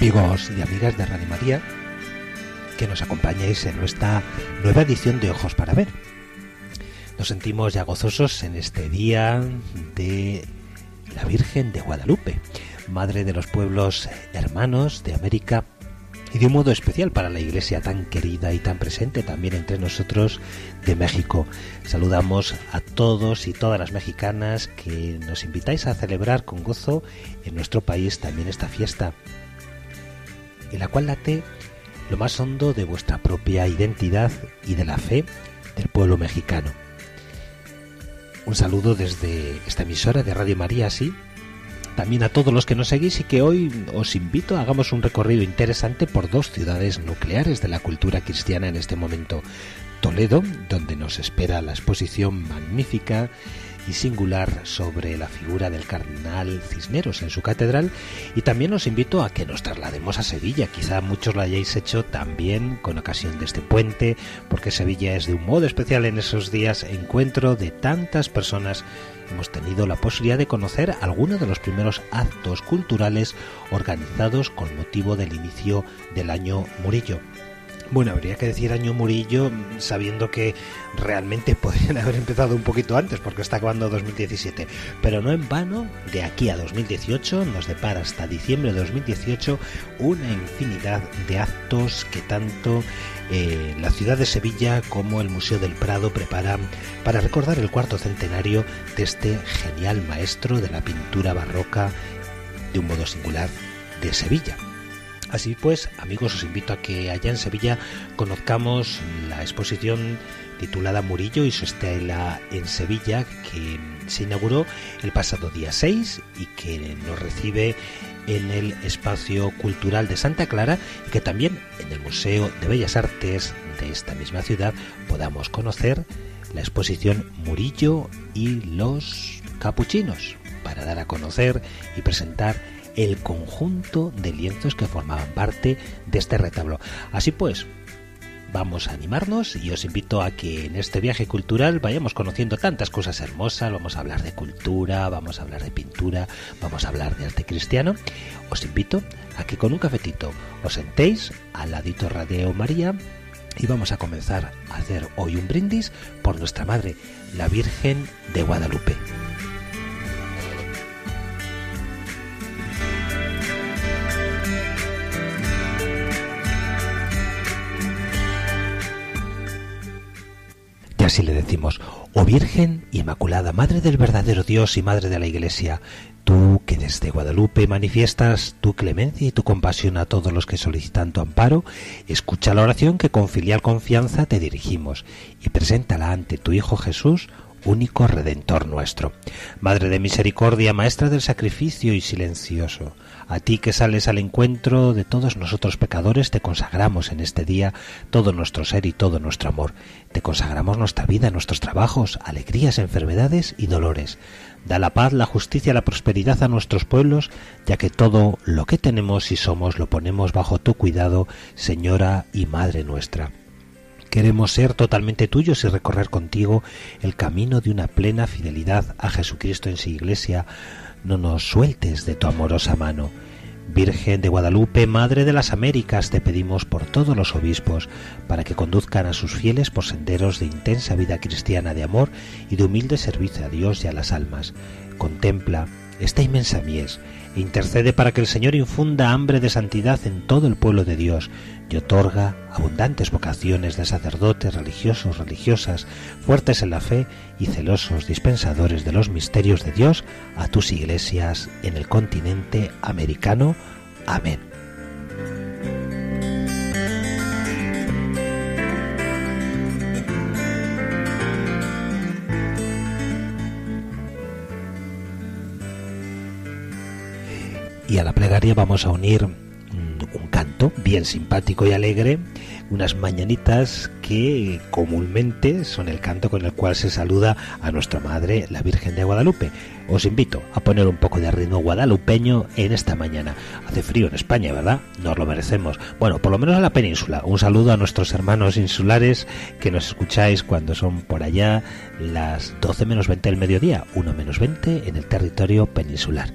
Amigos y amigas de Radio María, que nos acompañáis en nuestra nueva edición de Ojos para Ver. Nos sentimos ya gozosos en este día de la Virgen de Guadalupe, Madre de los pueblos hermanos de América y de un modo especial para la iglesia tan querida y tan presente también entre nosotros de México. Saludamos a todos y todas las mexicanas que nos invitáis a celebrar con gozo en nuestro país también esta fiesta, en la cual late lo más hondo de vuestra propia identidad y de la fe del pueblo mexicano. Un saludo desde esta emisora de Radio María, sí, también a todos los que nos seguís y que hoy os invito a hagamos un recorrido interesante por dos ciudades nucleares de la cultura cristiana en este momento. Toledo, donde nos espera la exposición magnífica y singular sobre la figura del cardenal Cisneros en su catedral. Y también os invito a que nos traslademos a Sevilla, quizá muchos lo hayáis hecho también con ocasión de este puente, porque Sevilla es de un modo especial en esos días encuentro de tantas personas. Hemos tenido la posibilidad de conocer algunos de los primeros actos culturales organizados con motivo del inicio del año Murillo. Bueno, habría que decir año Murillo sabiendo que realmente podrían haber empezado un poquito antes porque está acabando 2017. Pero no en vano, de aquí a 2018 nos depara hasta diciembre de 2018 una infinidad de actos que tanto eh, la ciudad de Sevilla como el Museo del Prado preparan para recordar el cuarto centenario de este genial maestro de la pintura barroca de un modo singular de Sevilla. Así pues, amigos, os invito a que allá en Sevilla conozcamos la exposición titulada Murillo y su estela en Sevilla, que se inauguró el pasado día 6 y que nos recibe en el espacio cultural de Santa Clara y que también en el Museo de Bellas Artes de esta misma ciudad podamos conocer la exposición Murillo y los capuchinos para dar a conocer y presentar el conjunto de lienzos que formaban parte de este retablo. Así pues, vamos a animarnos y os invito a que en este viaje cultural vayamos conociendo tantas cosas hermosas, vamos a hablar de cultura, vamos a hablar de pintura, vamos a hablar de arte cristiano. Os invito a que con un cafetito os sentéis al ladito Radio María y vamos a comenzar a hacer hoy un brindis por nuestra Madre, la Virgen de Guadalupe. Y así le decimos, oh Virgen Inmaculada, Madre del verdadero Dios y Madre de la Iglesia, tú que desde Guadalupe manifiestas tu clemencia y tu compasión a todos los que solicitan tu amparo, escucha la oración que con filial confianza te dirigimos y preséntala ante tu Hijo Jesús, único Redentor nuestro. Madre de misericordia, Maestra del sacrificio y silencioso, a ti que sales al encuentro de todos nosotros pecadores, te consagramos en este día todo nuestro ser y todo nuestro amor. Te consagramos nuestra vida, nuestros trabajos, alegrías, enfermedades y dolores. Da la paz, la justicia, la prosperidad a nuestros pueblos, ya que todo lo que tenemos y somos lo ponemos bajo tu cuidado, Señora y Madre nuestra. Queremos ser totalmente tuyos y recorrer contigo el camino de una plena fidelidad a Jesucristo en su iglesia. No nos sueltes de tu amorosa mano. Virgen de Guadalupe, Madre de las Américas, te pedimos por todos los obispos, para que conduzcan a sus fieles por senderos de intensa vida cristiana de amor y de humilde servicio a Dios y a las almas. Contempla esta inmensa mies e intercede para que el Señor infunda hambre de santidad en todo el pueblo de Dios y otorga abundantes vocaciones de sacerdotes, religiosos, religiosas, fuertes en la fe y celosos dispensadores de los misterios de Dios a tus iglesias en el continente americano. Amén. Y a la plegaria vamos a unir bien simpático y alegre, unas mañanitas que comúnmente son el canto con el cual se saluda a nuestra Madre, la Virgen de Guadalupe. Os invito a poner un poco de ritmo guadalupeño en esta mañana. Hace frío en España, ¿verdad? Nos lo merecemos. Bueno, por lo menos en la península. Un saludo a nuestros hermanos insulares que nos escucháis cuando son por allá las 12 menos 20 del mediodía, 1 menos 20 en el territorio peninsular.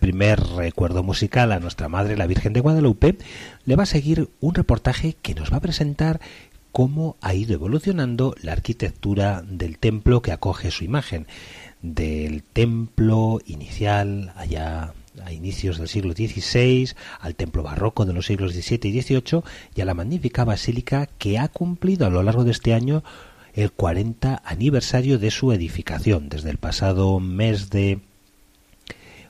Recuerdo musical a nuestra Madre la Virgen de Guadalupe, le va a seguir un reportaje que nos va a presentar cómo ha ido evolucionando la arquitectura del templo que acoge su imagen. Del templo inicial allá a inicios del siglo XVI, al templo barroco de los siglos XVII y XVIII y a la magnífica basílica que ha cumplido a lo largo de este año el 40 aniversario de su edificación. Desde el pasado mes de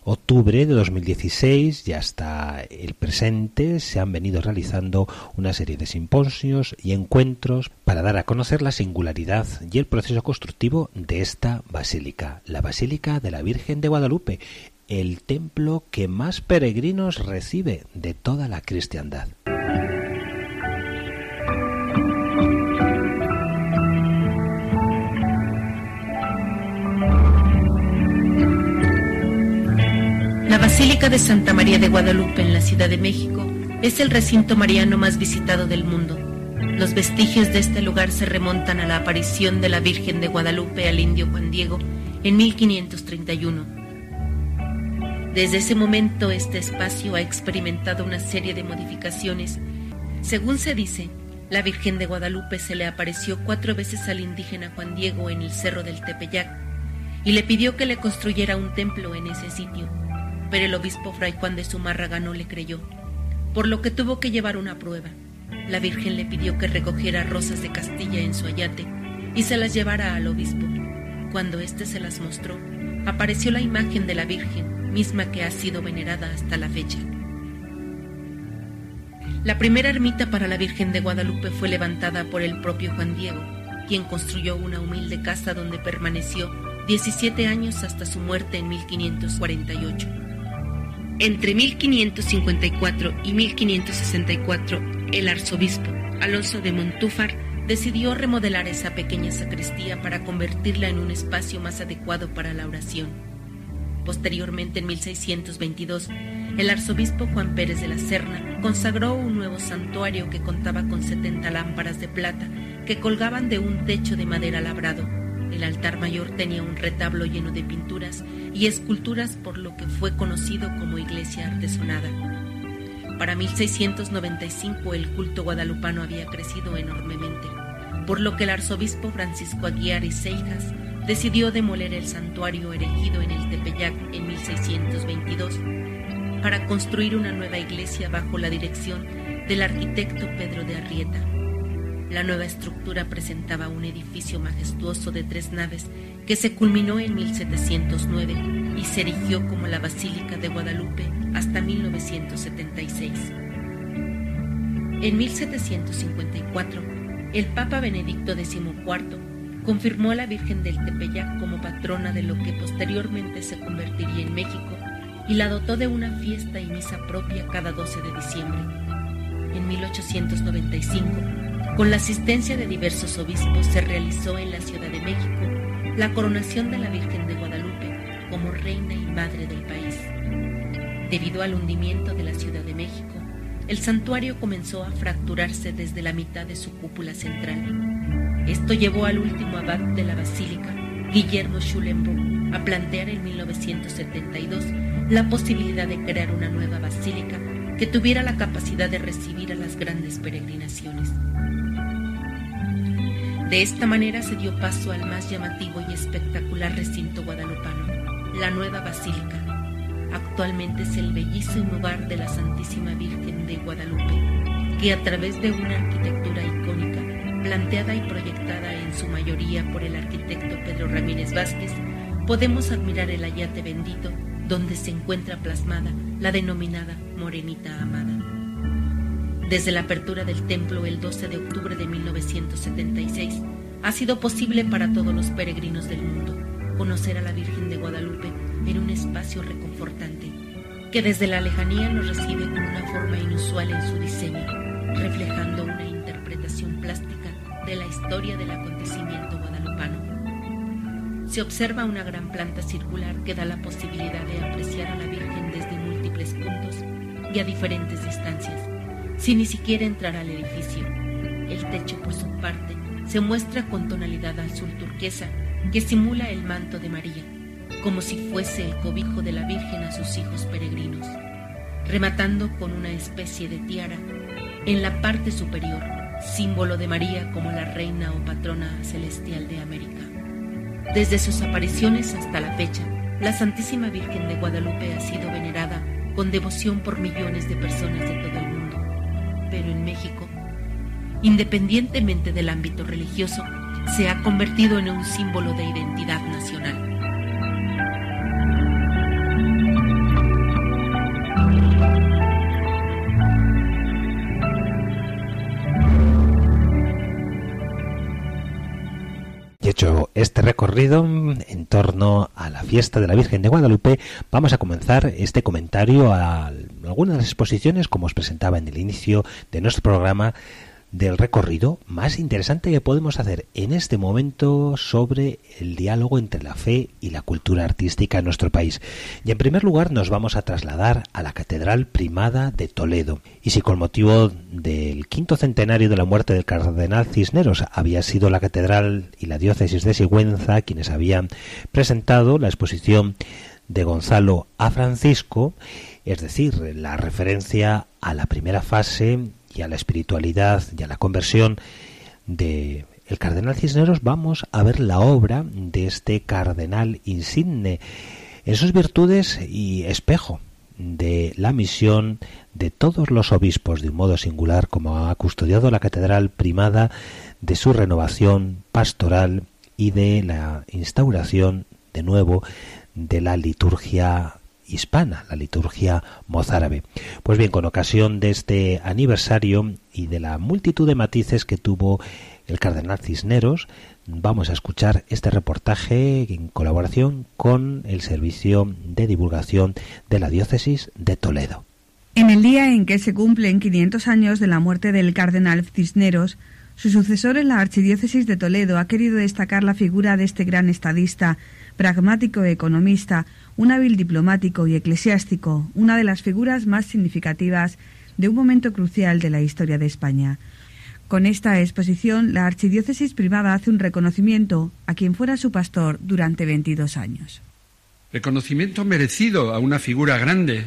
octubre de 2016 y hasta el presente se han venido realizando una serie de simposios y encuentros para dar a conocer la singularidad y el proceso constructivo de esta basílica, la Basílica de la Virgen de Guadalupe, el templo que más peregrinos recibe de toda la cristiandad. Basílica de Santa María de Guadalupe en la Ciudad de México es el recinto mariano más visitado del mundo. Los vestigios de este lugar se remontan a la aparición de la Virgen de Guadalupe al indio Juan Diego en 1531. Desde ese momento este espacio ha experimentado una serie de modificaciones. Según se dice, La Virgen de Guadalupe se le apareció cuatro veces al indígena Juan Diego en el cerro del Tepeyac y le pidió que le construyera un templo en ese sitio, pero el obispo Fray Juan de Zumárraga no le creyó, por lo que tuvo que llevar una prueba. La Virgen le pidió que recogiera rosas de Castilla en su ayate y se las llevara al obispo. Cuando éste se las mostró, apareció la imagen de la Virgen, misma que ha sido venerada hasta la fecha. La primera ermita para la Virgen de Guadalupe fue levantada por el propio Juan Diego, quien construyó una humilde casa donde permaneció 17 años hasta su muerte en 1548. Entre 1554 y 1564, el arzobispo Alonso de Montúfar decidió remodelar esa pequeña sacristía para convertirla en un espacio más adecuado para la oración. Posteriormente, en 1622, el arzobispo Juan Pérez de la Serna consagró un nuevo santuario que contaba con 70 lámparas de plata que colgaban de un techo de madera labrado. El altar mayor tenía un retablo lleno de pinturas y esculturas por lo que fue conocido como iglesia artesonada. Para 1695 el culto guadalupano había crecido enormemente por lo que el arzobispo Francisco Aguiar y Seijas decidió demoler el santuario erigido en el Tepeyac en 1622 para construir una nueva iglesia bajo la dirección del arquitecto Pedro de Arrieta. La nueva estructura presentaba un edificio majestuoso de tres naves que se culminó en 1709 y se erigió como la Basílica de Guadalupe hasta 1976. En 1754, el Papa Benedicto XIV confirmó a la Virgen del Tepeyac como patrona de lo que posteriormente se convertiría en México y la dotó de una fiesta y misa propia cada 12 de diciembre. En 1895, con la asistencia de diversos obispos, se realizó en la Ciudad de México la coronación de la Virgen de Guadalupe como reina y madre del país. Debido al hundimiento de la Ciudad de México, el santuario comenzó a fracturarse desde la mitad de su cúpula central. Esto llevó al último abad de la basílica, Guillermo Schulenburg, a plantear en 1972 la posibilidad de crear una nueva basílica que tuviera la capacidad de recibir a las grandes peregrinaciones. De esta manera se dio paso al más llamativo y espectacular recinto guadalupano, la nueva basílica, Actualmente es el bellísimo hogar de la Santísima Virgen de Guadalupe, que a través de una arquitectura icónica, planteada y proyectada en su mayoría por el arquitecto Pedro Ramírez Vázquez, podemos admirar el ayate bendito donde se encuentra plasmada la denominada Morenita Amada. Desde la apertura del templo el 12 de octubre de 1976, ha sido posible para todos los peregrinos del mundo conocer a la Virgen de Guadalupe en un espacio reconfortante, que desde la lejanía nos recibe con una forma inusual en su diseño, reflejando una interpretación plástica de la historia del acontecimiento guadalupano. Se observa una gran planta circular que da la posibilidad de apreciar a la Virgen y a diferentes distancias, sin ni siquiera entrar al edificio. El techo, por su parte, se muestra con tonalidad azul turquesa que simula el manto de María como si fuese el cobijo de la Virgen a sus hijos peregrinos, rematando con una especie de tiara en la parte superior, símbolo de María como la reina o patrona celestial de América. Desde sus apariciones hasta la fecha, la Santísima Virgen de Guadalupe ha sido venerada con devoción por millones de personas de todo el mundo. Pero en México, independientemente del ámbito religioso, se ha convertido en un símbolo de identidad nacional. Este recorrido en torno a la fiesta de la Virgen de Guadalupe, vamos a comenzar este comentario a algunas de las exposiciones, como os presentaba en el inicio de nuestro programa, del recorrido más interesante que podemos hacer en este momento sobre el diálogo entre la fe y la cultura artística en nuestro país. Y en primer lugar nos vamos a trasladar a la Catedral Primada de Toledo. Y si con motivo del quinto centenario de la muerte del cardenal Cisneros había sido la catedral y la diócesis de Sigüenza quienes habían presentado la exposición de Gonzalo a Francisco, es decir, la referencia a la primera fase y a la espiritualidad y a la conversión de el cardenal Cisneros vamos a ver la obra de este cardenal insigne. En sus virtudes y espejo de la misión de todos los obispos de un modo singular como ha custodiado la catedral primada de su renovación pastoral y de la instauración de nuevo de la liturgia hispana, la liturgia mozárabe. Pues bien, con ocasión de este aniversario y de la multitud de matices que tuvo el cardenal Cisneros, vamos a escuchar este reportaje en colaboración con el Servicio de Divulgación de la Diócesis de Toledo. En el día en que se cumplen 500 años de la muerte del cardenal Cisneros, su sucesor en la Archidiócesis de Toledo ha querido destacar la figura de este gran estadista, pragmático economista, un hábil diplomático y eclesiástico, una de las figuras más significativas de un momento crucial de la historia de España. Con esta exposición, la Archidiócesis privada hace un reconocimiento a quien fuera su pastor durante 22 años. Reconocimiento merecido a una figura grande,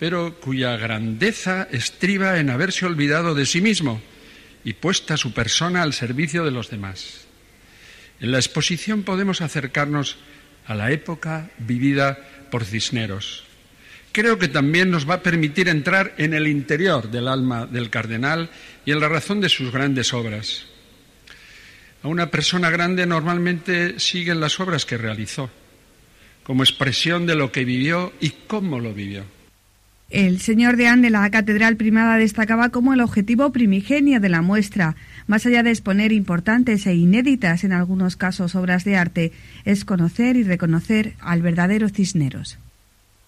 pero cuya grandeza estriba en haberse olvidado de sí mismo y puesta su persona al servicio de los demás. En la exposición podemos acercarnos a la época vivida por Cisneros, creo que también nos va a permitir entrar en el interior del alma del cardenal y en la razón de sus grandes obras. A una persona grande normalmente siguen las obras que realizó, como expresión de lo que vivió y cómo lo vivió. El señor deán de la Catedral Primada destacaba como el objetivo primigenio de la muestra, más allá de exponer importantes e inéditas en algunos casos obras de arte, es conocer y reconocer al verdadero Cisneros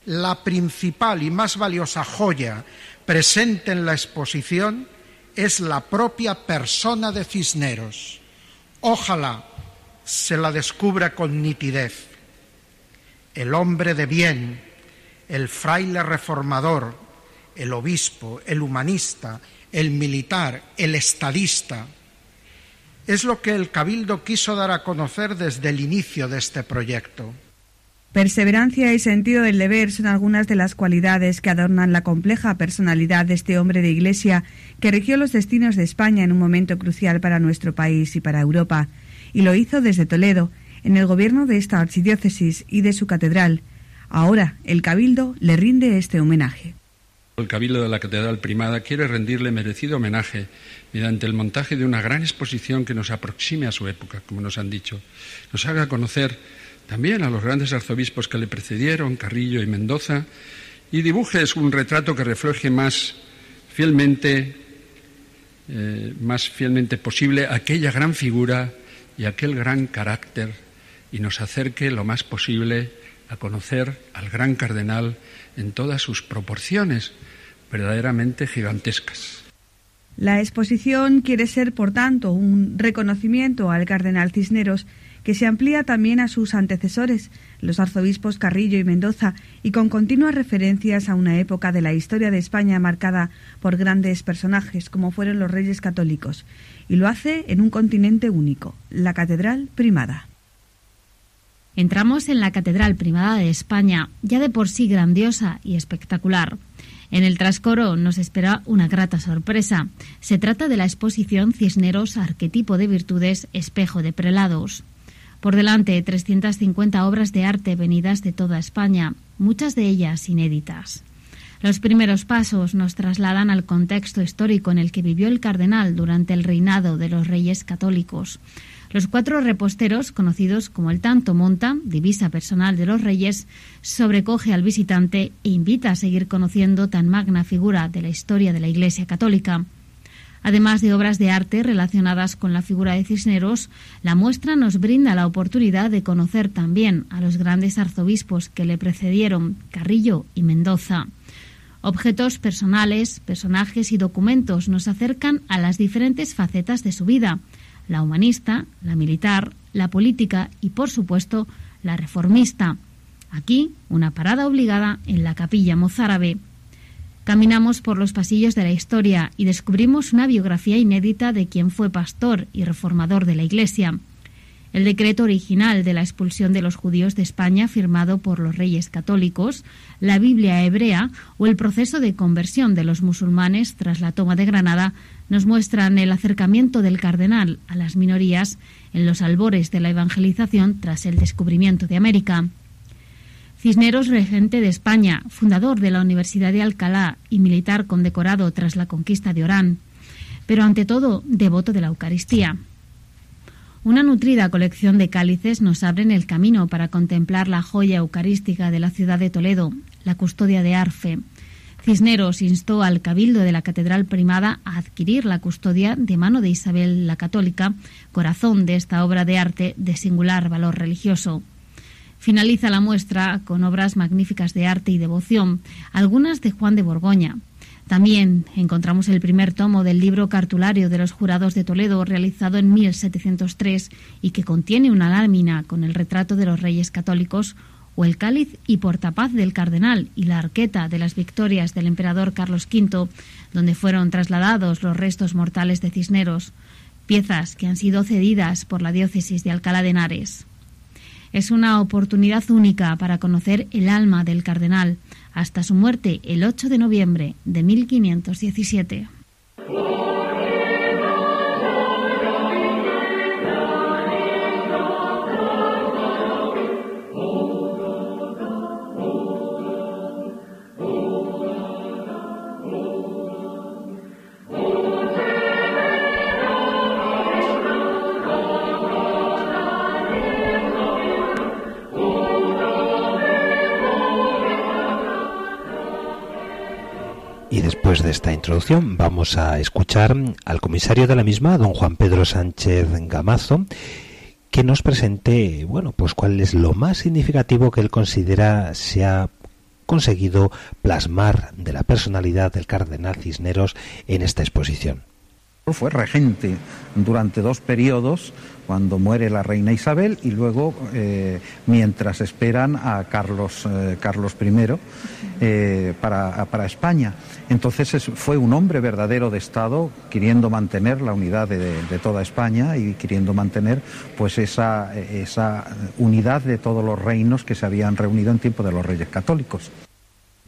la principal y más valiosa joya presente en la exposición es la propia persona de Cisneros. Ojalá se la descubra con nitidez. El hombre de bien, el fraile reformador, el obispo, el humanista, el militar, el estadista. Es lo que el Cabildo quiso dar a conocer desde el inicio de este proyecto. Perseverancia y sentido del deber son algunas de las cualidades que adornan la compleja personalidad de este hombre de Iglesia que rigió los destinos de España en un momento crucial para nuestro país y para Europa, y lo hizo desde Toledo, en el gobierno de esta archidiócesis y de su catedral. Ahora el Cabildo le rinde este homenaje. El Cabildo de la Catedral Primada quiere rendirle merecido homenaje mediante el montaje de una gran exposición que nos aproxime a su época, como nos han dicho, nos haga conocer también a los grandes arzobispos que le precedieron, Carrillo y Mendoza, y dibujes un retrato que refleje más fielmente, eh, más fielmente posible aquella gran figura y aquel gran carácter y nos acerque lo más posible a conocer al gran cardenal en todas sus proporciones verdaderamente gigantescas. La exposición quiere ser, por tanto, un reconocimiento al cardenal Cisneros que se amplía también a sus antecesores, los arzobispos Carrillo y Mendoza, y con continuas referencias a una época de la historia de España marcada por grandes personajes como fueron los reyes católicos, y lo hace en un continente único, la Catedral Primada. Entramos en la Catedral Primada de España, ya de por sí grandiosa y espectacular. En el trascoro nos espera una grata sorpresa. Se trata de la exposición Cisneros Arquetipo de Virtudes, Espejo de Prelados. Por delante, 350 obras de arte venidas de toda España, muchas de ellas inéditas. Los primeros pasos nos trasladan al contexto histórico en el que vivió el cardenal durante el reinado de los reyes católicos. Los cuatro reposteros, conocidos como el tanto monta, divisa personal de los reyes, sobrecoge al visitante e invita a seguir conociendo tan magna figura de la historia de la Iglesia católica. Además de obras de arte relacionadas con la figura de Cisneros, la muestra nos brinda la oportunidad de conocer también a los grandes arzobispos que le precedieron, Carrillo y Mendoza. Objetos personales, personajes y documentos nos acercan a las diferentes facetas de su vida, la humanista, la militar, la política y, por supuesto, la reformista. Aquí, una parada obligada en la capilla mozárabe. Caminamos por los pasillos de la historia y descubrimos una biografía inédita de quien fue pastor y reformador de la Iglesia. el decreto original de la expulsión de los judíos de España firmado por los reyes católicos, la Biblia hebrea o el proceso de conversión de los musulmanes tras la toma de Granada nos muestran el acercamiento del cardenal a las minorías en los albores de la evangelización tras el descubrimiento de América. Cisneros, regente de España, fundador de la Universidad de Alcalá y militar condecorado tras la conquista de Orán, pero ante todo devoto de la Eucaristía. Una nutrida colección de cálices nos abren el camino para contemplar la joya eucarística de la ciudad de Toledo, la custodia de Arfe. Cisneros instó al cabildo de la Catedral Primada a adquirir la custodia de mano de Isabel la Católica, corazón de esta obra de arte de singular valor religioso. Finaliza la muestra con obras magníficas de arte y devoción, algunas de Juan de Borgoña, también encontramos el primer tomo del libro cartulario de los jurados de Toledo, realizado en 1703 y que contiene una lámina con el retrato de los reyes católicos, el cáliz y portapaz del cardenal y la arqueta de las victorias del emperador Carlos V, donde fueron trasladados los restos mortales de Cisneros, piezas que han sido cedidas por la diócesis de Alcalá de Henares. Es una oportunidad única para conocer el alma del cardenal, hasta su muerte el 8 de noviembre de 1517. Después de esta introducción vamos a escuchar al comisario de la misma, don Juan Pedro Sánchez Gamazo, que nos presente, bueno, pues cuál es lo más significativo que él considera se ha conseguido plasmar de la personalidad del cardenal Cisneros en esta exposición. Fue regente durante dos periodos, cuando muere la reina Isabel y luego eh, mientras esperan a Carlos, eh, Carlos I eh, para, para España. Entonces fue un hombre verdadero de Estado, queriendo mantener la unidad de, toda España y queriendo mantener pues esa, esa unidad de todos los reinos que se habían reunido en tiempo de los reyes católicos.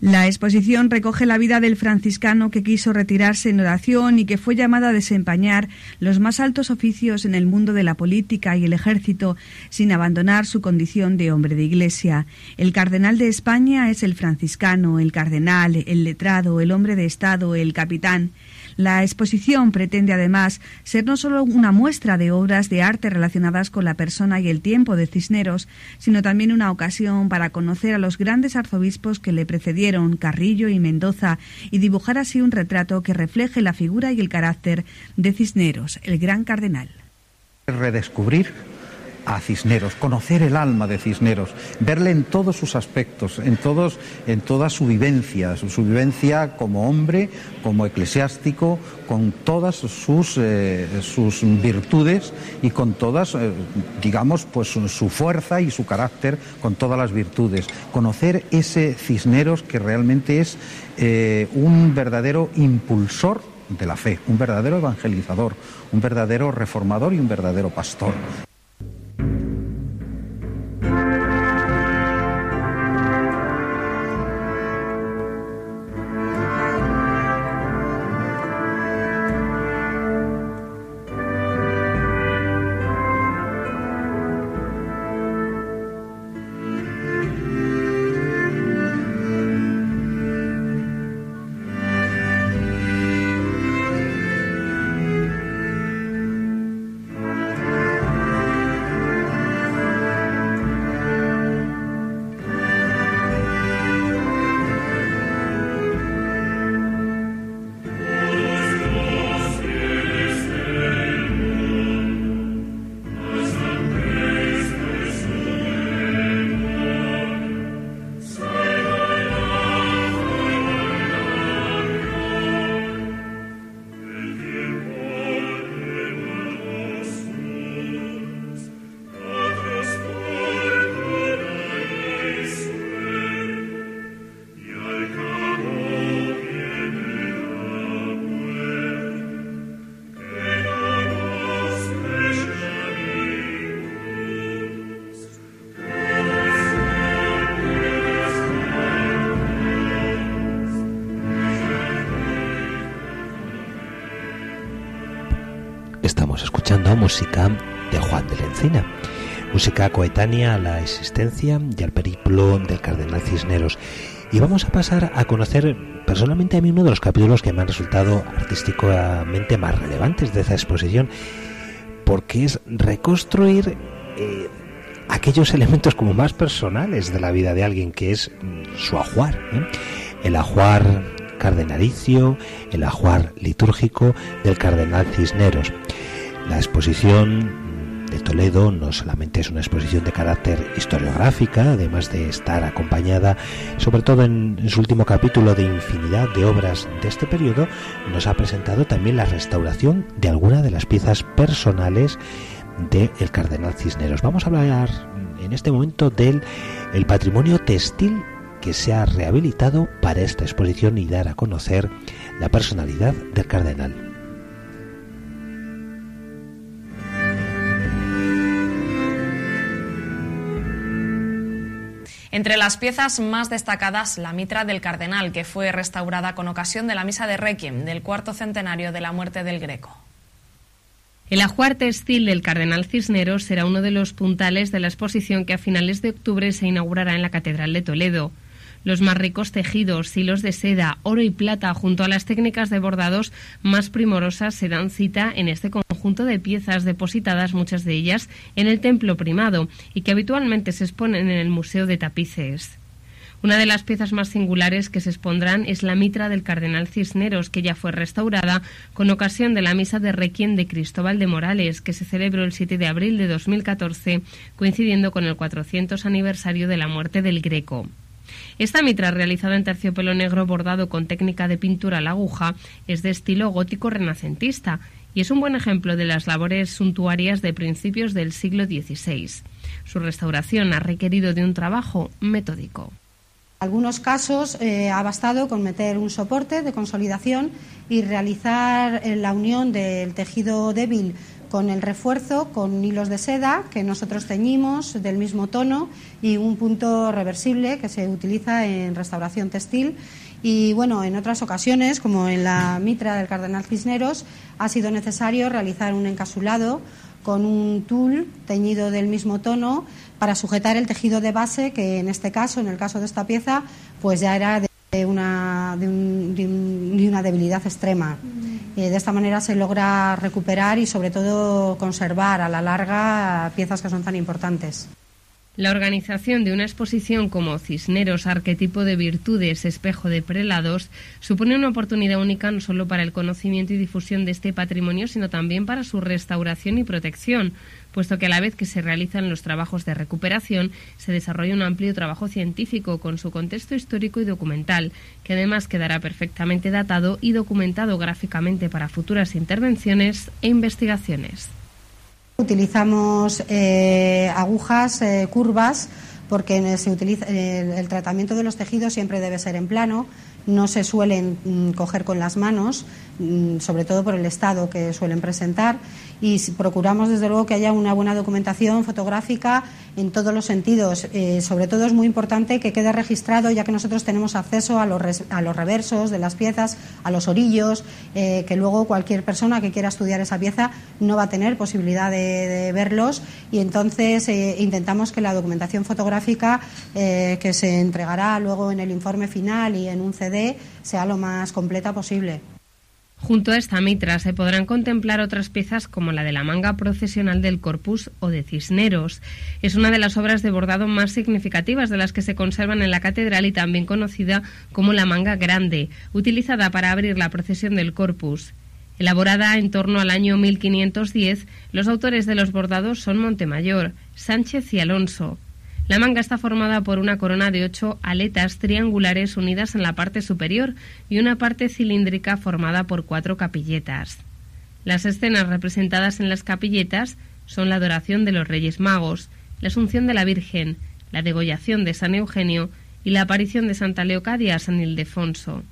La exposición recoge la vida del franciscano que quiso retirarse en oración y que fue llamado a desempeñar los más altos oficios en el mundo de la política y el ejército sin abandonar su condición de hombre de iglesia. El cardenal de España es el franciscano, el cardenal, el letrado, el hombre de Estado, el capitán. La exposición pretende además ser no solo una muestra de obras de arte relacionadas con la persona y el tiempo de Cisneros, sino también una ocasión para conocer a los grandes arzobispos que le precedieron, Carrillo y Mendoza, y dibujar así un retrato que refleje la figura y el carácter de Cisneros, el gran cardenal. Redescubrir a Cisneros, conocer el alma de Cisneros, verle en todos sus aspectos, en todos, en toda su vivencia, su, vivencia como hombre, como eclesiástico, con todas sus, eh, sus virtudes y con todas, eh, digamos, pues su fuerza y su carácter, con todas las virtudes. Conocer ese Cisneros que realmente es eh, un verdadero impulsor de la fe, un verdadero evangelizador, un verdadero reformador y un verdadero pastor. Música de Juan de la Encina. Música coetánea a la existencia y al periplo del cardenal Cisneros. Y vamos a pasar a conocer personalmente a mí uno de los capítulos que me han resultado artísticamente más relevantes de esa exposición, porque es reconstruir eh, aquellos elementos como más personales de la vida de alguien, que es mm, su ajuar. ¿eh? El ajuar cardenalicio, el ajuar litúrgico del cardenal Cisneros. La exposición de Toledo no solamente es una exposición de carácter historiográfica, además de estar acompañada, sobre todo en, su último capítulo, de infinidad de obras de este periodo, nos ha presentado también la restauración de algunas de las piezas personales del cardenal Cisneros. Vamos a hablar en este momento del el patrimonio textil que se ha rehabilitado para esta exposición y dar a conocer la personalidad del cardenal. Entre las piezas más destacadas, la mitra del cardenal, que fue restaurada con ocasión de la misa de Requiem del cuarto centenario de la muerte del Greco. El ajuar textil del Cardenal Cisneros será uno de los puntales de la exposición que a finales de octubre se inaugurará en la Catedral de Toledo. Los más ricos tejidos, hilos de seda, oro y plata, junto a las técnicas de bordados más primorosas, se dan cita en este conjunto de piezas depositadas, muchas de ellas, en el templo primado y que habitualmente se exponen en el Museo de Tapices. Una de las piezas más singulares que se expondrán es la mitra del cardenal Cisneros, que ya fue restaurada con ocasión de la misa de Requiem de Cristóbal de Morales, que se celebró el 7 de abril de 2014, coincidiendo con el 400 aniversario de la muerte del Greco. Esta mitra, realizada en terciopelo negro bordado con técnica de pintura a la aguja, es de estilo gótico renacentista y es un buen ejemplo de las labores suntuarias de principios del siglo XVI. Su restauración ha requerido de un trabajo metódico. En algunos casos eh, ha bastado con meter un soporte de consolidación y realizar eh, la unión del tejido débil con el refuerzo con hilos de seda que nosotros teñimos del mismo tono y un punto reversible que se utiliza en restauración textil. Y bueno, en otras ocasiones, como en la mitra del Cardenal Cisneros, ha sido necesario realizar un encasulado con un tul teñido del mismo tono para sujetar el tejido de base, que en este caso, en el caso de esta pieza, pues ya era de una, de una debilidad extrema. Eh, de esta manera se logra recuperar y sobre todo conservar a la larga piezas que son tan importantes. La organización de una exposición como Cisneros, arquetipo de virtudes, espejo de prelados, supone una oportunidad única no solo para el conocimiento y difusión de este patrimonio, sino también para su restauración y protección, puesto que a la vez que se realizan los trabajos de recuperación, se desarrolla un amplio trabajo científico con su contexto histórico y documental, que además quedará perfectamente datado y documentado gráficamente para futuras intervenciones e investigaciones. Utilizamos eh, agujas eh, curvas porque se utiliza, el tratamiento de los tejidos siempre debe ser en plano, no se suelen mm, coger con las manos, mm, sobre todo por el estado que suelen presentar, y procuramos desde luego que haya una buena documentación fotográfica en todos los sentidos. Eh, sobre todo es muy importante que quede registrado, ya que nosotros tenemos acceso a los, a los reversos de las piezas, a los orillos, eh, que luego cualquier persona que quiera estudiar esa pieza no va a tener posibilidad de, verlos, y entonces eh, intentamos que la documentación fotográfica que se entregará luego en el informe final y en un CD sea lo más completa posible. Junto a esta mitra se podrán contemplar otras piezas como la de la manga procesional del Corpus o de Cisneros. Es una de las obras de bordado más significativas de las que se conservan en la catedral y también conocida como la manga grande, utilizada para abrir la procesión del Corpus. Elaborada en torno al año 1510, los autores de los bordados son Montemayor, Sánchez y Alonso. La manga está formada por una corona de ocho aletas triangulares unidas en la parte superior y una parte cilíndrica formada por cuatro capilletas. Las escenas representadas en las capilletas son la adoración de los Reyes Magos, la Asunción de la Virgen, la degollación de San Eugenio y la aparición de Santa Leocadia a San Ildefonso.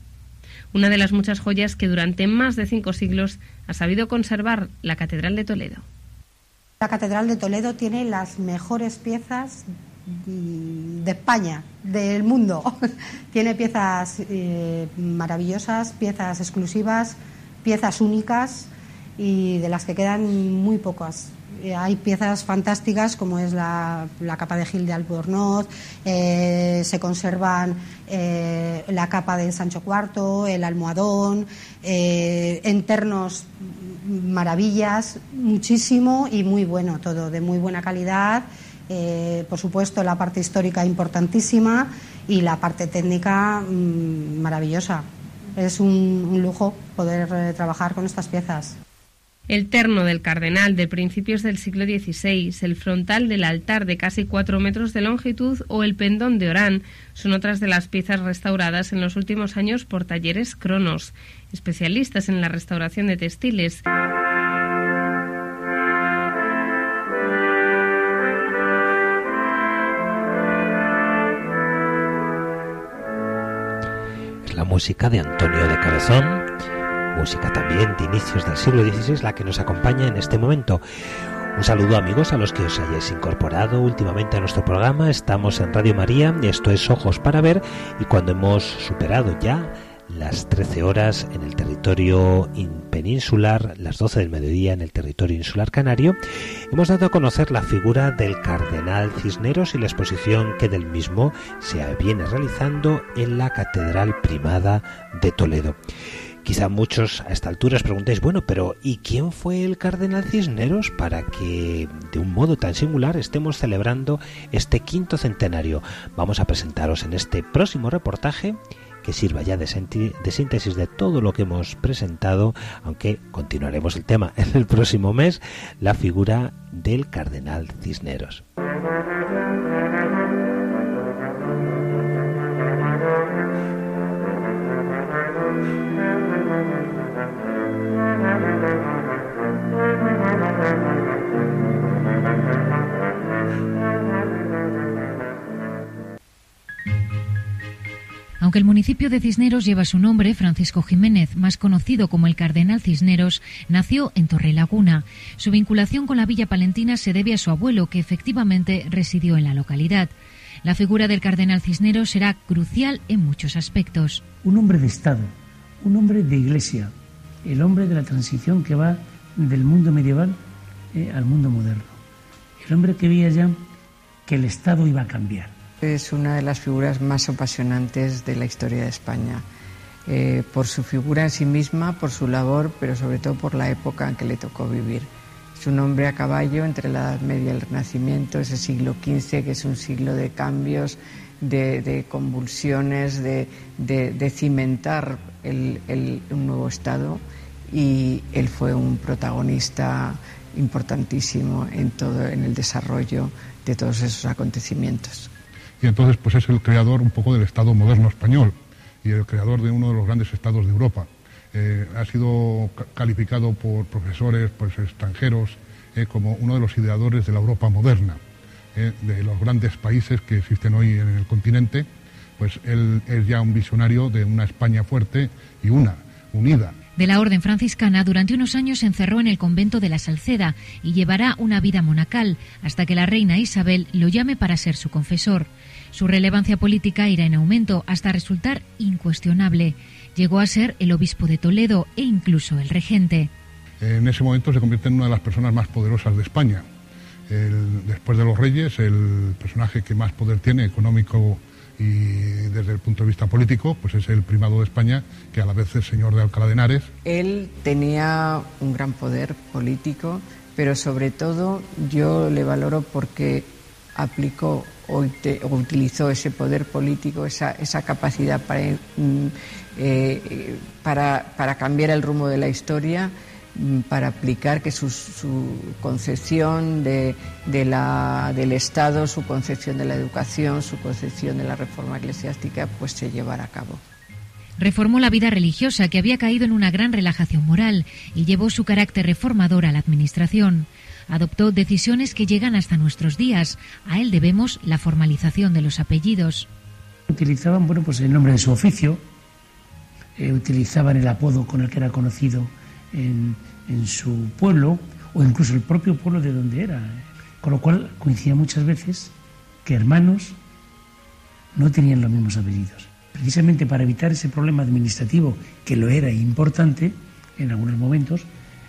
Una de las muchas joyas que durante más de cinco siglos ha sabido conservar la Catedral de Toledo. La Catedral de Toledo tiene las mejores piezas de España, del mundo. Tiene piezas eh, maravillosas, piezas exclusivas, piezas únicas y de las que quedan muy pocas. Eh, hay piezas fantásticas como es la, capa de Gil de Albornoz, eh, se conservan la capa de Sancho IV, el almohadón, enternos maravillas, muchísimo y muy bueno todo, de muy buena calidad. Por supuesto, la parte histórica importantísima y la parte técnica mm, maravillosa. Es un lujo poder trabajar con estas piezas el terno del cardenal de principios del siglo XVI, el frontal del altar de casi cuatro metros de longitud o el pendón de Orán son otras de las piezas restauradas en los últimos años por talleres Cronos, especialistas en la restauración de textiles. Música de Antonio de Cabezón música también de inicios del siglo XVI la que nos acompaña en este momento. Un saludo amigos a los que os hayáis incorporado últimamente a nuestro programa. Estamos en Radio María esto es Ojos para Ver y cuando hemos superado ya las 13 horas en el territorio peninsular, las 12 del mediodía en el territorio insular canario, hemos dado a conocer la figura del cardenal Cisneros y la exposición que del mismo se viene realizando en la Catedral Primada de Toledo. Quizá muchos a esta altura os preguntéis, bueno, pero ¿y quién fue el cardenal Cisneros para que de un modo tan singular estemos celebrando este quinto centenario? Vamos a presentaros en este próximo reportaje que sirva ya de, de, síntesis de todo lo que hemos presentado, aunque continuaremos el tema en el próximo mes, la figura del cardenal Cisneros. Aunque el municipio de Cisneros lleva su nombre, Francisco Jiménez, más conocido como el Cardenal Cisneros, nació en Torrelaguna. Su vinculación con la Villa Palentina se debe a su abuelo, que efectivamente residió en la localidad. La figura del Cardenal Cisneros será crucial en muchos aspectos. Un hombre de Estado, un hombre de Iglesia, el hombre de la transición que va del mundo medieval eh, al mundo moderno. El hombre que veía ya que el Estado iba a cambiar es una de las figuras más apasionantes de la historia de España, eh, por su figura en sí misma, por su labor, pero sobre todo por la época en que le tocó vivir. Es un hombre a caballo entre la Edad Media y el Renacimiento, ese siglo XV que es un siglo de cambios, de, convulsiones, de, cimentar un nuevo Estado y él fue un protagonista importantísimo en todo en el desarrollo de todos esos acontecimientos y entonces pues es el creador un poco del Estado moderno español y el creador de uno de los grandes estados de Europa. Eh, ha sido calificado por profesores pues, extranjeros eh, como uno de los ideadores de la Europa moderna, eh, de los grandes países que existen hoy en el continente, pues él es ya un visionario de una España fuerte y una, unida, de la Orden franciscana, durante unos años se encerró en el convento de la Salceda y llevará una vida monacal hasta que la reina Isabel lo llame para ser su confesor. Su relevancia política irá en aumento hasta resultar incuestionable. Llegó a ser el obispo de Toledo e incluso el regente. En ese momento se convierte en una de las personas más poderosas de España. después de los reyes, el personaje que más poder tiene económico y desde el punto de vista político, pues es el primado de España, que a la vez es señor de Alcalá de Henares. Él tenía un gran poder político, pero sobre todo yo le valoro porque aplicó o, utilizó ese poder político, esa, esa capacidad para, eh, para, para, cambiar el rumbo de la historia, mm, para aplicar que su, concepción de, de la, del Estado, su concepción de la educación, su concepción de la reforma eclesiástica, pues se llevara a cabo. Reformó la vida religiosa que había caído en una gran relajación moral y llevó su carácter reformador a la administración adoptó decisiones que llegan hasta nuestros días. A él debemos la formalización de los apellidos. Utilizaban bueno, pues el nombre de su oficio, eh, utilizaban el apodo con el que era conocido en, su pueblo o incluso el propio pueblo de donde era. Con lo cual coincidía muchas veces que hermanos no tenían los mismos apellidos. Precisamente para evitar ese problema administrativo, que lo era importante en algunos momentos,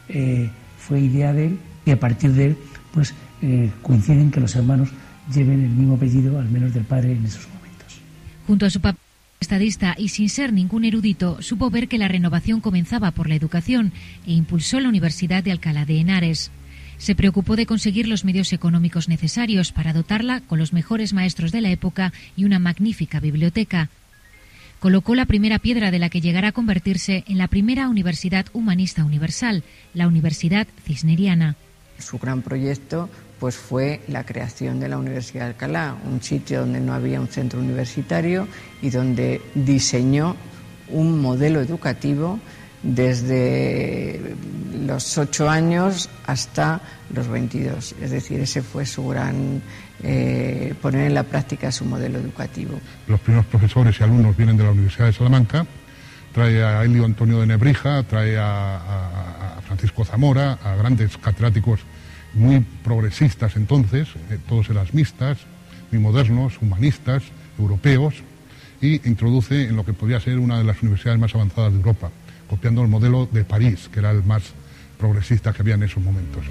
eh, fue idea de él y a partir de él pues eh, coinciden que los hermanos lleven el mismo apellido, al menos del padre en esos momentos. Junto a su papá estadista y sin ser ningún erudito, supo ver que la renovación comenzaba por la educación e impulsó la Universidad de Alcalá de Henares. Se preocupó de conseguir los medios económicos necesarios para dotarla con los mejores maestros de la época y una magnífica biblioteca. Colocó la primera piedra de la que llegará a convertirse en la primera universidad humanista universal, la Universidad Cisneriana. Su gran proyecto pues fue la creación de la Universidad de Alcalá, un sitio donde no había un centro universitario y donde diseñó un modelo educativo desde los ocho años hasta los 22. Es decir, ese fue su gran eh, poner en la práctica su modelo educativo. Los primeros profesores y alumnos vienen de la Universidad de Salamanca, trae a Elio Antonio de Nebrija, trae a, a Francisco Zamora, a grandes catedráticos muy progresistas entonces, eh, todos erasmistas, muy modernos, humanistas, europeos, y introduce en lo que podría ser una de las universidades más avanzadas de Europa, copiando el modelo de París, que era el más progresista que había en esos momentos.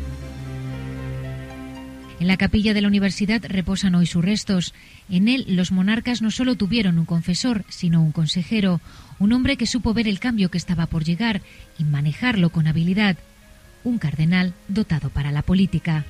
En la capilla de la universidad reposan hoy sus restos. En él los monarcas no solo tuvieron un confesor, sino un consejero, un hombre que supo ver el cambio que estaba por llegar y manejarlo con habilidad un cardenal dotado para la política.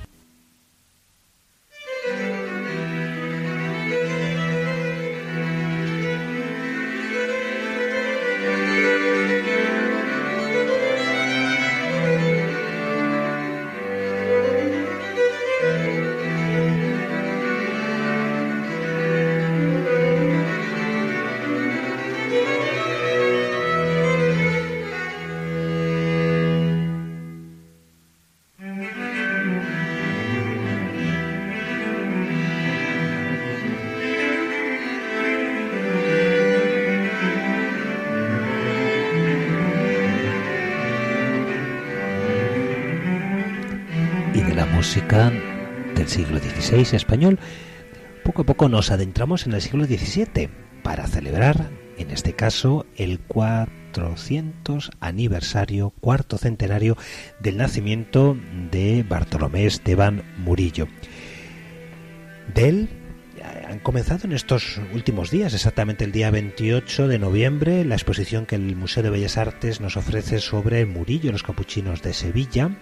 Del siglo XVI español, poco a poco nos adentramos en el siglo XVII para celebrar, en este caso, el 400 aniversario, cuarto centenario del nacimiento de Bartolomé Esteban Murillo. De él han comenzado en estos últimos días, exactamente el día 28 de noviembre, la exposición que el Museo de Bellas Artes nos ofrece sobre Murillo los capuchinos de Sevilla.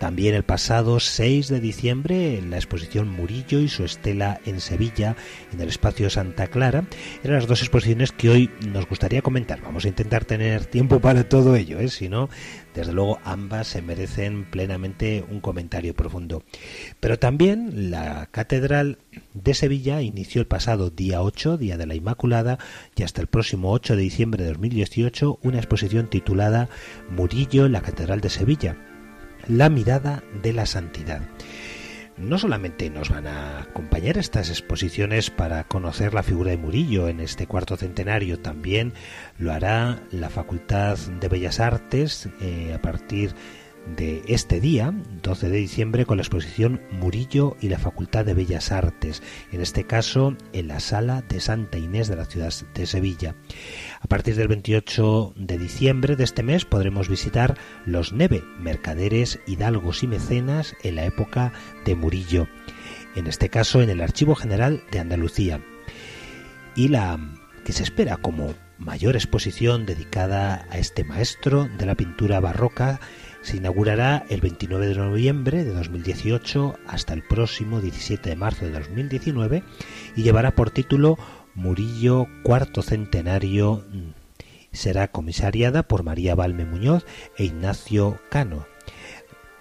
También el pasado 6 de diciembre, la exposición Murillo y su estela en Sevilla, en el espacio Santa Clara. Eran las dos exposiciones que hoy nos gustaría comentar. Vamos a intentar tener tiempo para todo ello, ¿eh? si no, desde luego ambas se merecen plenamente un comentario profundo. Pero también la Catedral de Sevilla inició el pasado día 8, Día de la Inmaculada, y hasta el próximo 8 de diciembre de 2018 una exposición titulada Murillo la Catedral de Sevilla, la mirada de la santidad no solamente nos van a acompañar estas exposiciones para conocer la figura de Murillo en este cuarto centenario, también lo hará la Facultad de Bellas Artes eh, a partir de este día, 12 de diciembre, con la exposición Murillo y la Facultad de Bellas Artes, en este caso en la Sala de Santa Inés de la ciudad de Sevilla. A partir del 28 de diciembre de este mes podremos visitar los Neve, mercaderes, hidalgos y mecenas en la época de Murillo, en este caso en el Archivo General de Andalucía. Y la que se espera como mayor exposición dedicada a este maestro de la pintura barroca se inaugurará el 29 de noviembre de 2018 hasta el próximo 17 de marzo de 2019 y llevará por título Murillo Cuarto Centenario. Será comisariada por María Balme Muñoz e Ignacio Cano.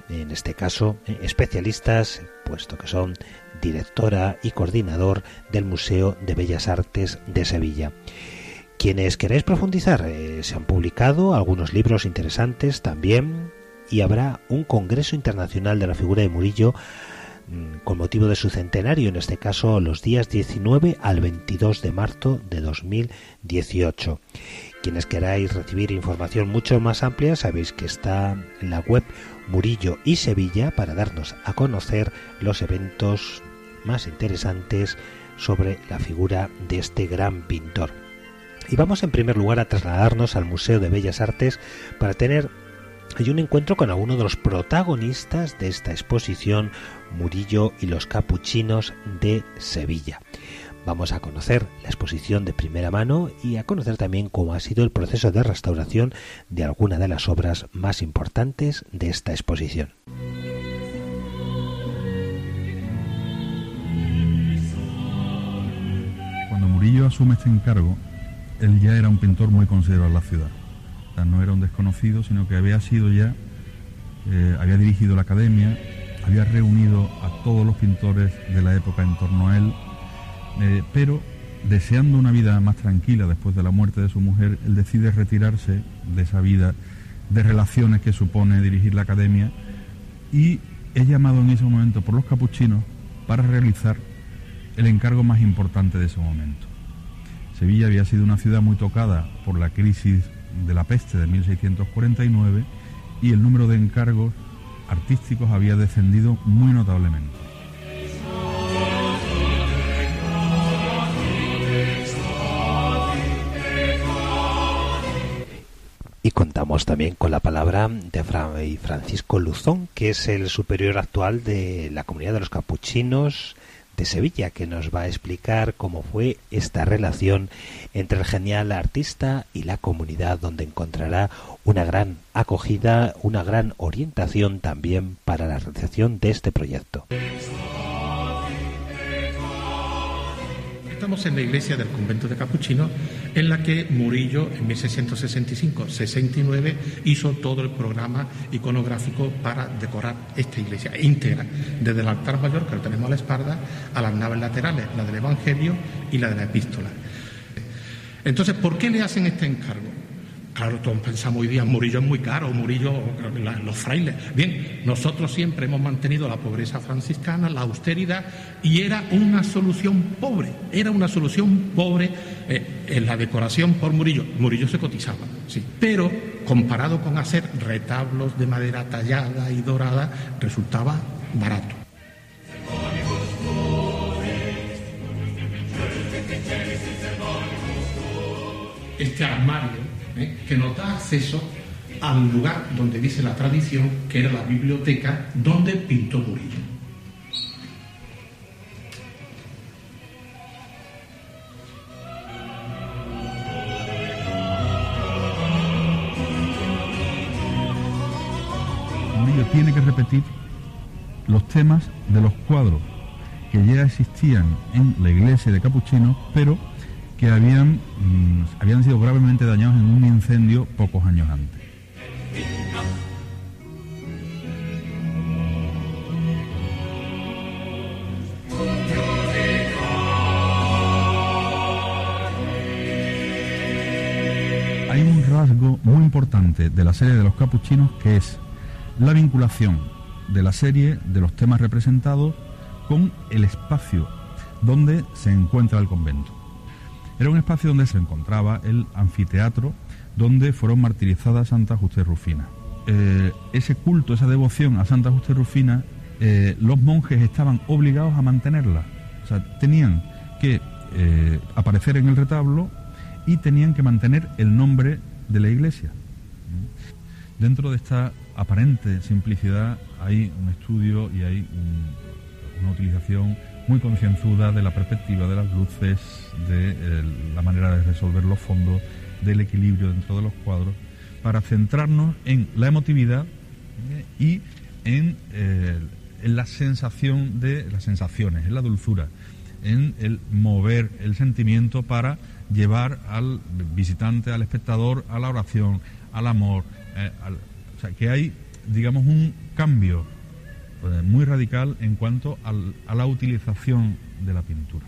En este caso, especialistas, puesto que son directora y coordinador del Museo de Bellas Artes de Sevilla. Quienes queréis profundizar, eh, se han publicado algunos libros interesantes también y habrá un Congreso Internacional de la Figura de Murillo mm, con motivo de su centenario, en este caso los días 19 al 22 de marzo de 2018. Quienes queráis recibir información mucho más amplia, sabéis que está en la web Murillo y Sevilla para darnos a conocer los eventos más interesantes sobre la figura de este gran pintor. Y vamos en primer lugar a trasladarnos al Museo de Bellas Artes para tener hay un encuentro con alguno de los protagonistas de esta exposición, Murillo y los Capuchinos de Sevilla. Vamos a conocer la exposición de primera mano y a conocer también cómo ha sido el proceso de restauración de alguna de las obras más importantes de esta exposición. Cuando Murillo asume este encargo, él ya era un pintor muy considerado en la ciudad. No era un desconocido, sino que había sido ya, eh, había dirigido la academia, había reunido a todos los pintores de la época en torno a él, eh, pero deseando una vida más tranquila después de la muerte de su mujer, él decide retirarse de esa vida de relaciones que supone dirigir la academia y es llamado en ese momento por los capuchinos para realizar el encargo más importante de ese momento. Sevilla había sido una ciudad muy tocada por la crisis de la peste de 1649 y el número de encargos artísticos había descendido muy notablemente. Y contamos también con la palabra de Francisco Luzón, que es el superior actual de la comunidad de los capuchinos de Sevilla, que nos va a explicar cómo fue esta relación entre el genial artista y la comunidad, donde encontrará una gran acogida, una gran orientación también para la realización de este proyecto. Estamos en la iglesia del convento de Capuchinos, en la que Murillo en 1665-69 hizo todo el programa iconográfico para decorar esta iglesia íntegra, desde el altar mayor, que lo tenemos a la espalda, a las naves laterales, la del Evangelio y la de la epístola. Entonces, ¿por qué le hacen este encargo? Claro, todos pensamos hoy día, Murillo es muy caro, Murillo, los frailes. Bien, nosotros siempre hemos mantenido la pobreza franciscana, la austeridad, y era una solución pobre, era una solución pobre eh, en la decoración por Murillo. Murillo se cotizaba, sí, pero comparado con hacer retablos de madera tallada y dorada, resultaba barato. Este armario ¿eh? que nos da acceso al lugar donde dice la tradición que era la biblioteca donde pintó Murillo. Murillo tiene que repetir los temas de los cuadros que ya existían en la iglesia de Capuchino, pero que habían, mm, habían sido gravemente dañados en un incendio pocos años antes. Hay un rasgo muy importante de la serie de los capuchinos que es la vinculación de la serie de los temas representados con el espacio donde se encuentra el convento. Era un espacio donde se encontraba el anfiteatro donde fueron martirizadas Santa Justa Rufina. Eh, ese culto, esa devoción a Santa Justa Rufina, eh, los monjes estaban obligados a mantenerla. O sea, tenían que eh, aparecer en el retablo y tenían que mantener el nombre de la iglesia. Dentro de esta aparente simplicidad hay un estudio y hay una utilización muy concienzuda de la perspectiva, de las luces, de eh, la manera de resolver los fondos, del equilibrio dentro de los cuadros, para centrarnos en la emotividad eh, y en, eh, en, la sensación de las sensaciones, en la dulzura, en el mover el sentimiento para llevar al visitante, al espectador, a la oración, al amor. o sea, que hay, digamos, un cambio muy radical en cuanto a la utilización de la pintura.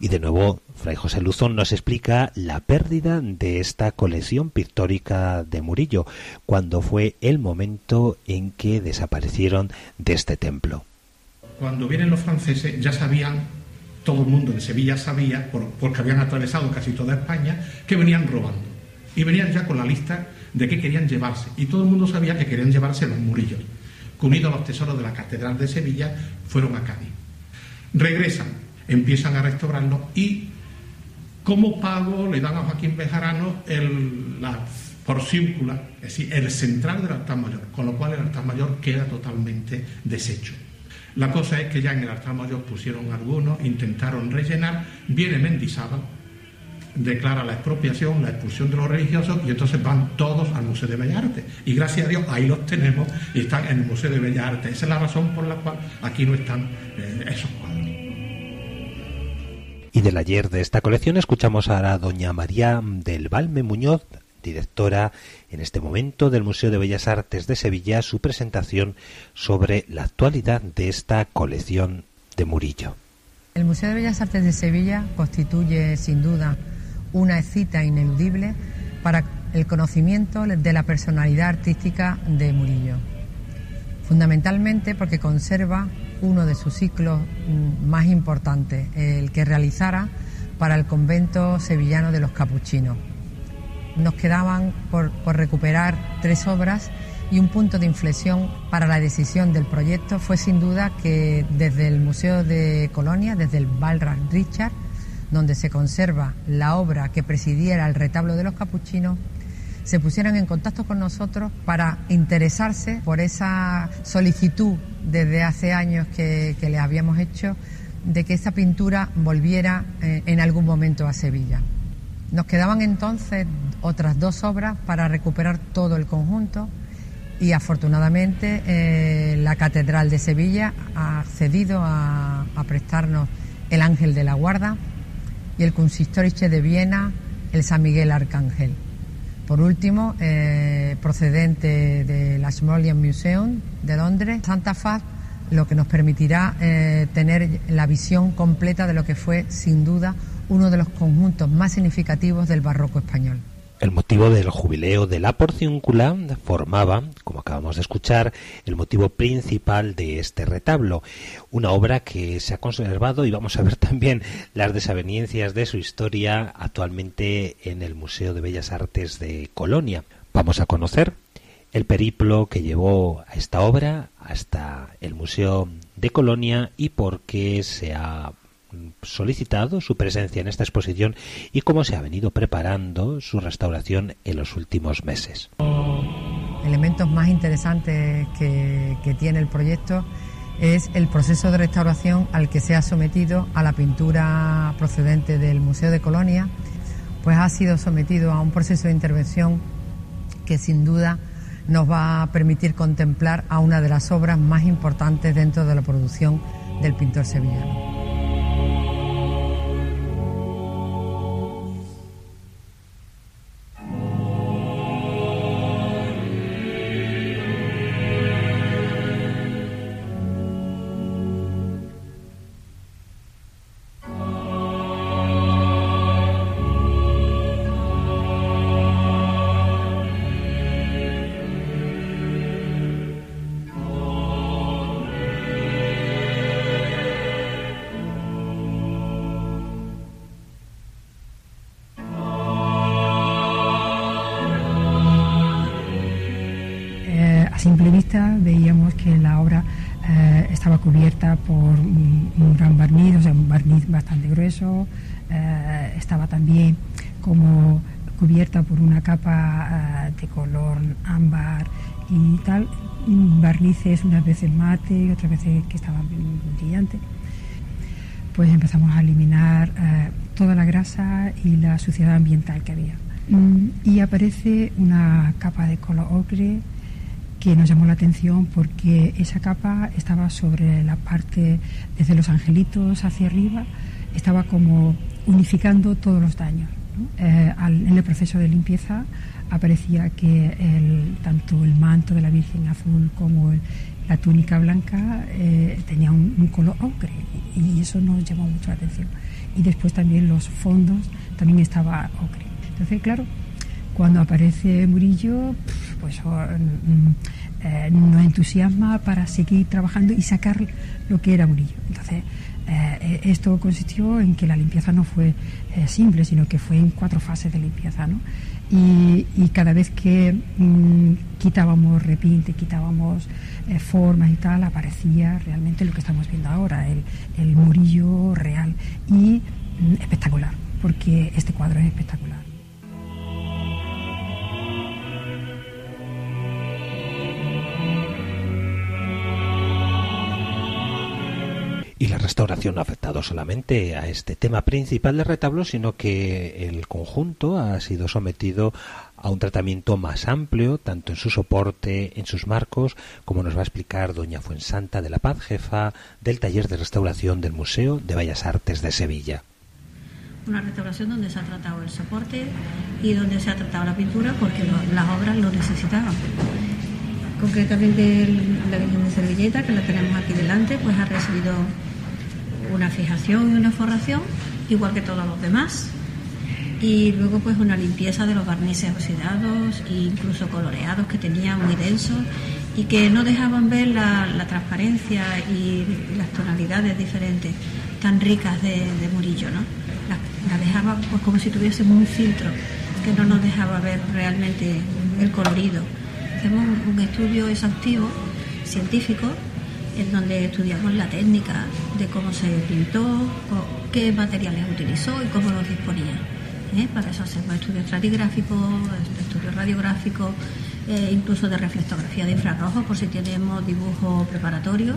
Y de nuevo Fray José Luzón nos explica la pérdida de esta colección pictórica de Murillo, cuando fue el momento en que desaparecieron de este templo. Cuando vienen los franceses ya sabían, todo el mundo en Sevilla sabía, porque habían atravesado casi toda España, que venían robando. y venían ya con la lista de qué querían llevarse. Y todo el mundo sabía que querían llevarse los murillos, que unidos a los tesoros de la Catedral de Sevilla fueron a Cádiz. Regresan, empiezan a restaurarlos y como pago le dan a Joaquín Bejarano el, la porcíncula, es decir, el central del altar mayor, con lo cual el altar mayor queda totalmente deshecho. La cosa es que ya en el altar mayor pusieron algunos, intentaron rellenar, viene Mendizábal, declara la expropiación, la expulsión de los religiosos y entonces van todos al Museo de Bellas Artes. Y gracias a Dios ahí los tenemos y están en el Museo de Bellas Artes. Esa es la razón por la cual aquí no están eh, esos cuadros. Y del ayer de esta colección escuchamos a la doña María del Valme Muñoz, directora en este momento del Museo de Bellas Artes de Sevilla, su presentación sobre la actualidad de esta colección de Murillo. El Museo de Bellas Artes de Sevilla constituye sin duda una cita ineludible para el conocimiento de la personalidad artística de Murillo. Fundamentalmente porque conserva uno de sus ciclos mm, más importantes, el que realizara para el convento sevillano de los capuchinos. Nos quedaban por, recuperar tres obras y un punto de inflexión para la decisión del proyecto fue sin duda que desde el Museo de Colonia, desde el Balras Richard, donde se conserva la obra que presidiera el retablo de los capuchinos, se pusieran en contacto con nosotros para interesarse por esa solicitud desde hace años que, le habíamos hecho de que esa pintura volviera eh, en algún momento a Sevilla. Nos quedaban entonces otras dos obras para recuperar todo el conjunto y afortunadamente eh, la Catedral de Sevilla ha accedido a, a prestarnos el Ángel de la Guarda y el Kunsthistorische de Viena, el San Miguel Arcángel. Por último, eh, procedente del Ashmolean Museum de Londres, Santa Faz, lo que nos permitirá eh, tener la visión completa de lo que fue, sin duda, uno de los conjuntos más significativos del barroco español. El motivo del jubileo de la porciúncula formaba, como acabamos de escuchar, el motivo principal de este retablo, una obra que se ha conservado y vamos a ver también las desavenencias de su historia actualmente en el Museo de Bellas Artes de Colonia. Vamos a conocer el periplo que llevó a esta obra hasta el Museo de Colonia y por qué se ha solicitado su presencia en esta exposición y cómo se ha venido preparando su restauración en los últimos meses. Elementos más interesantes que, tiene el proyecto es el proceso de restauración al que se ha sometido a la pintura procedente del Museo de Colonia, pues ha sido sometido a un proceso de intervención que sin duda nos va a permitir contemplar a una de las obras más importantes dentro de la producción del pintor sevillano. Como cubierta por una capa eh, de color ámbar y tal, barnices unas veces mate y otras veces que estaban brillantes. Pues empezamos a eliminar eh, toda la grasa y la suciedad ambiental que había. Mm, y aparece una capa de color ocre que nos llamó la atención porque esa capa estaba sobre la parte, desde los angelitos hacia arriba, estaba como unificando todos los daños. Eh, en el proceso de limpieza aparecía que tanto el manto de la Virgen azul como la túnica blanca eh, tenía un, color ocre y, eso nos llamó mucho la atención. Y después también los fondos también estaba ocre. Entonces, claro, cuando aparece Murillo, pues oh, mm, eh, nos entusiasma para seguir trabajando y sacar lo que era Murillo. Entonces, eh, esto consistió en que la limpieza no fue eh, simple, sino que fue en cuatro fases de limpieza. ¿no? y, cada vez que mm, quitábamos repinte, quitábamos eh, formas y tal, aparecía realmente lo que estamos viendo ahora, el, Murillo real y mm, espectacular, porque este cuadro es espectacular. La restauración no ha afectado solamente a este tema principal del retablo, sino que el conjunto ha sido sometido a un tratamiento más amplio, tanto en su soporte, en sus marcos, como nos va a explicar doña Fuensanta de la Paz, jefa del taller de restauración del Museo de Bellas Artes de Sevilla. Una restauración donde se ha tratado el soporte y donde se ha tratado la pintura porque las obras lo necesitaban concretamente la Virgen de Servilleta, que la tenemos aquí delante, pues ha recibido una fijación y una forración, igual que todos los demás. Y luego pues una limpieza de los barnices oxidados e incluso coloreados que tenía muy densos y que no dejaban ver la, transparencia y las tonalidades diferentes tan ricas de, Murillo, ¿no? La, dejaba pues como si tuviésemos un filtro que no nos dejaba ver realmente el colorido. Hacemos un estudio exhaustivo, científico, en donde estudiamos la técnica de cómo se pintó, qué materiales utilizó y cómo los disponía. ¿eh? Para eso hacemos estudios estratigráficos, estudios radiográficos, eh, incluso de reflectografía de infrarrojos por si tenemos dibujo preparatorio.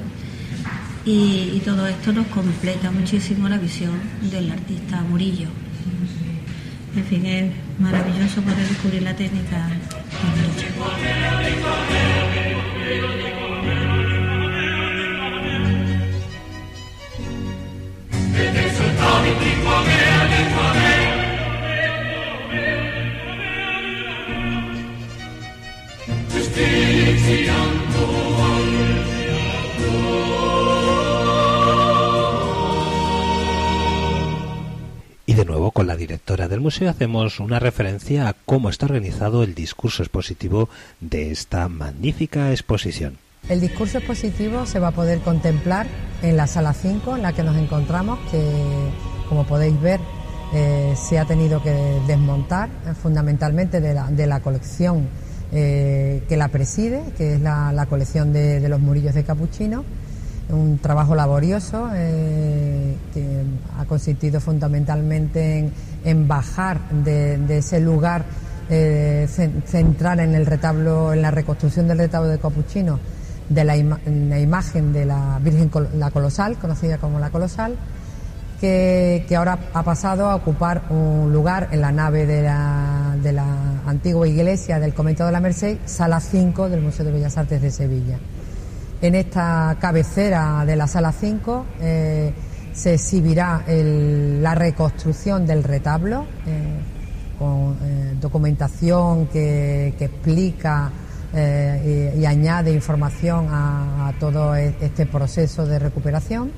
Y, todo esto nos completa muchísimo la visión del artista Murillo. En fin, es maravilloso poder descubrir la técnica. Del museo hacemos una referencia a cómo está organizado el discurso expositivo de esta magnífica exposición. El discurso expositivo se va a poder contemplar en la sala 5 en la que nos encontramos, que como podéis ver eh, se ha tenido que desmontar eh, fundamentalmente de la, colección eh, que la preside, que es la, colección de, los murillos de Capuchino. Un trabajo laborioso que ha consistido fundamentalmente en, bajar de, ese lugar central en el retablo, en la reconstrucción del retablo de Capuchino de la, imagen de la Virgen la Colosal, conocida como la Colosal, que, ahora ha pasado a ocupar un lugar en la nave de la, de la antigua iglesia del Convento de la Merced, sala 5 del Museo de Bellas Artes de Sevilla. En esta cabecera de la sala 5 eh, se exhibirá la reconstrucción del retablo eh, con eh, documentación que, explica y, añade información a, todo e, este proceso de recuperación.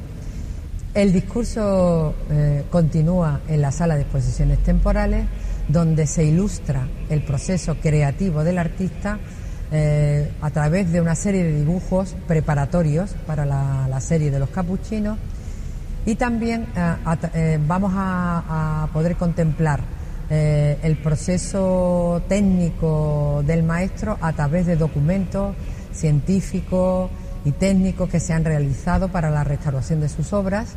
El discurso eh, continúa en la sala de exposiciones temporales, donde se ilustra el proceso creativo del artista eh, a través de una serie de dibujos preparatorios para la, serie de los capuchinos. Y también vamos a poder contemplar eh, el proceso técnico del maestro a través de documentos científicos y técnicos que se han realizado para la restauración de sus obras.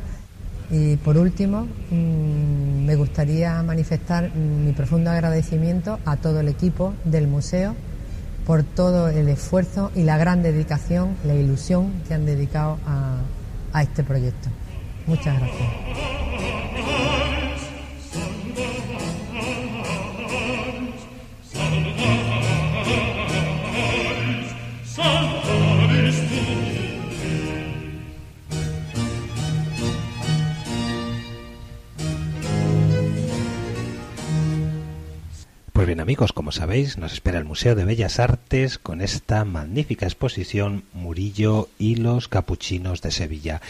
Y por último, mm, me gustaría manifestar mi profundo agradecimiento a todo el equipo del museo por todo el esfuerzo y la gran dedicación, la ilusión que han dedicado a este proyecto. Muchas gracias. Amigos, como sabéis, nos espera el Museo de Bellas Artes con esta magnífica exposición Murillo y los Capuchinos de Sevilla.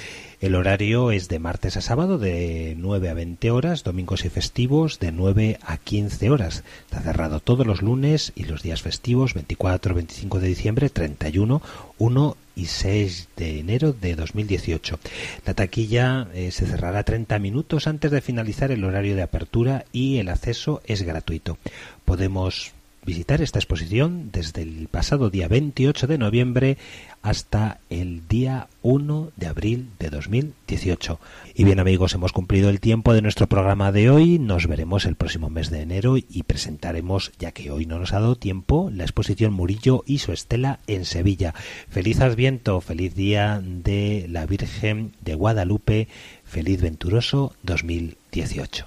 El horario es de martes a sábado de 9 a 20 horas, domingos y festivos de 9 a 15 horas. Está cerrado todos los lunes y los días festivos 24, 25 de diciembre, 31, 1 y 6 de enero de 2018. La taquilla eh, se cerrará 30 minutos antes de finalizar el horario de apertura y el acceso es gratuito. Podemos visitar esta exposición desde el pasado día 28 de noviembre hasta el día 1 de abril de 2018. Y bien amigos, hemos cumplido el tiempo de nuestro programa de hoy. Nos veremos el próximo mes de enero y presentaremos, ya que hoy no nos ha dado tiempo, la exposición Murillo y su estela en Sevilla. Feliz Adviento, feliz día de la Virgen de Guadalupe, feliz venturoso 2018.